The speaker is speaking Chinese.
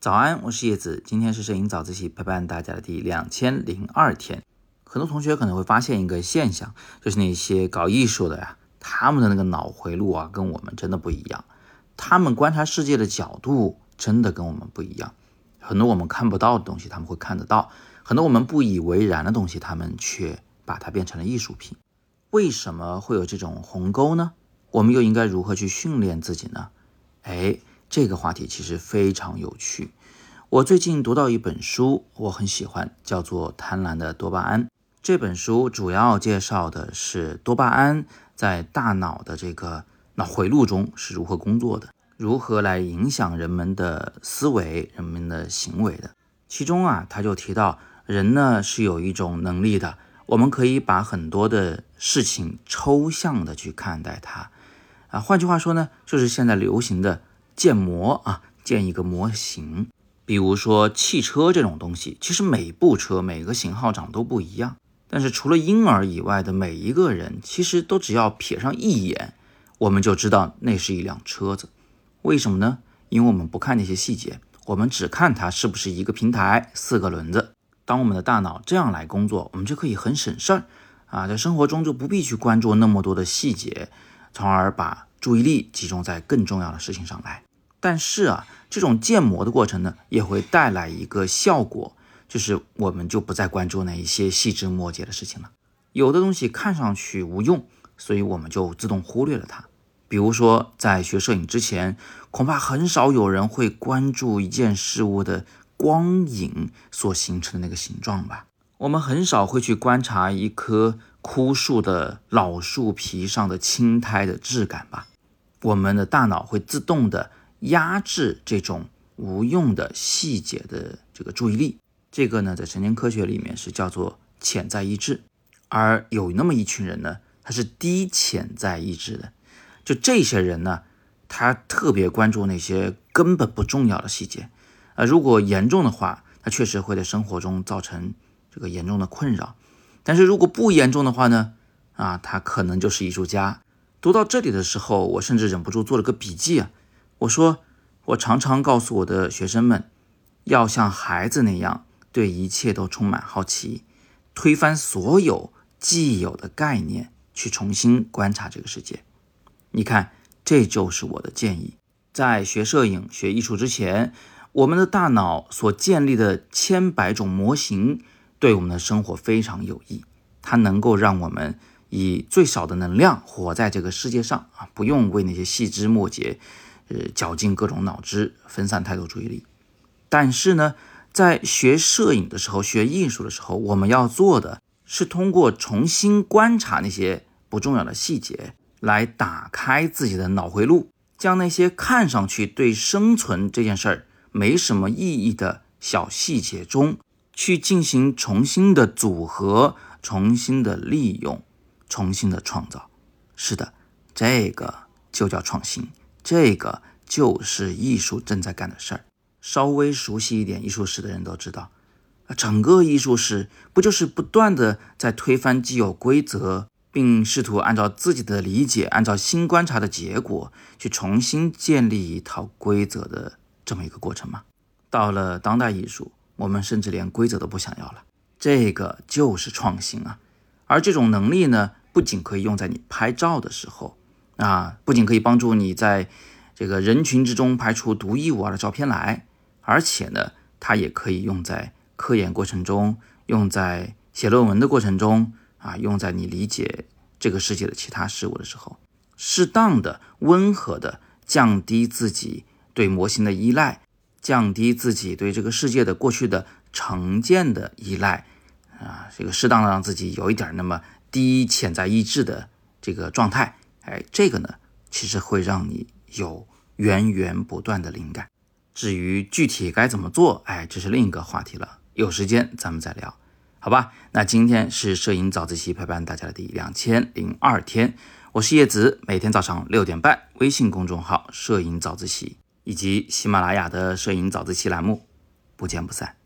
早安，我是叶子，今天是摄影早自习陪伴大家的第两千零二天。很多同学可能会发现一个现象，就是那些搞艺术的呀，他们的那个脑回路啊，跟我们真的不一样。他们观察世界的角度真的跟我们不一样。很多我们看不到的东西，他们会看得到；很多我们不以为然的东西，他们却把它变成了艺术品。为什么会有这种鸿沟呢？我们又应该如何去训练自己呢？哎。这个话题其实非常有趣。我最近读到一本书，我很喜欢，叫做《贪婪的多巴胺》。这本书主要介绍的是多巴胺在大脑的这个脑回路中是如何工作的，如何来影响人们的思维、人们的行为的。其中啊，他就提到，人呢是有一种能力的，我们可以把很多的事情抽象的去看待它。啊，换句话说呢，就是现在流行的。建模啊，建一个模型。比如说汽车这种东西，其实每部车每个型号长都不一样。但是除了婴儿以外的每一个人，其实都只要瞥上一眼，我们就知道那是一辆车子。为什么呢？因为我们不看那些细节，我们只看它是不是一个平台、四个轮子。当我们的大脑这样来工作，我们就可以很省事儿啊，在生活中就不必去关注那么多的细节，从而把注意力集中在更重要的事情上来。但是啊，这种建模的过程呢，也会带来一个效果，就是我们就不再关注那一些细枝末节的事情了。有的东西看上去无用，所以我们就自动忽略了它。比如说，在学摄影之前，恐怕很少有人会关注一件事物的光影所形成的那个形状吧？我们很少会去观察一棵枯树的老树皮上的青苔的质感吧？我们的大脑会自动的。压制这种无用的细节的这个注意力，这个呢，在神经科学里面是叫做潜在意志。而有那么一群人呢，他是低潜在意志的，就这些人呢，他特别关注那些根本不重要的细节。啊，如果严重的话，他确实会在生活中造成这个严重的困扰。但是如果不严重的话呢，啊，他可能就是艺术家。读到这里的时候，我甚至忍不住做了个笔记啊。我说，我常常告诉我的学生们，要像孩子那样，对一切都充满好奇，推翻所有既有的概念，去重新观察这个世界。你看，这就是我的建议。在学摄影、学艺术之前，我们的大脑所建立的千百种模型，对我们的生活非常有益。它能够让我们以最少的能量活在这个世界上啊，不用为那些细枝末节。呃，绞尽各种脑汁，分散太多注意力。但是呢，在学摄影的时候，学艺术的时候，我们要做的是通过重新观察那些不重要的细节，来打开自己的脑回路，将那些看上去对生存这件事儿没什么意义的小细节中，去进行重新的组合、重新的利用、重新的创造。是的，这个就叫创新。这个就是艺术正在干的事儿。稍微熟悉一点艺术史的人都知道，啊整个艺术史不就是不断的在推翻既有规则，并试图按照自己的理解，按照新观察的结果去重新建立一套规则的这么一个过程吗？到了当代艺术，我们甚至连规则都不想要了。这个就是创新啊！而这种能力呢，不仅可以用在你拍照的时候。啊，不仅可以帮助你在这个人群之中拍出独一无二的照片来，而且呢，它也可以用在科研过程中，用在写论文的过程中，啊，用在你理解这个世界的其他事物的时候，适当的、温和的降低自己对模型的依赖，降低自己对这个世界的过去的成见的依赖，啊，这个适当的让自己有一点那么低潜在意志的这个状态。哎，这个呢，其实会让你有源源不断的灵感。至于具体该怎么做，哎，这是另一个话题了。有时间咱们再聊，好吧？那今天是摄影早自习陪伴大家的第两千零二天，我是叶子，每天早上六点半，微信公众号“摄影早自习”以及喜马拉雅的“摄影早自习”栏目，不见不散。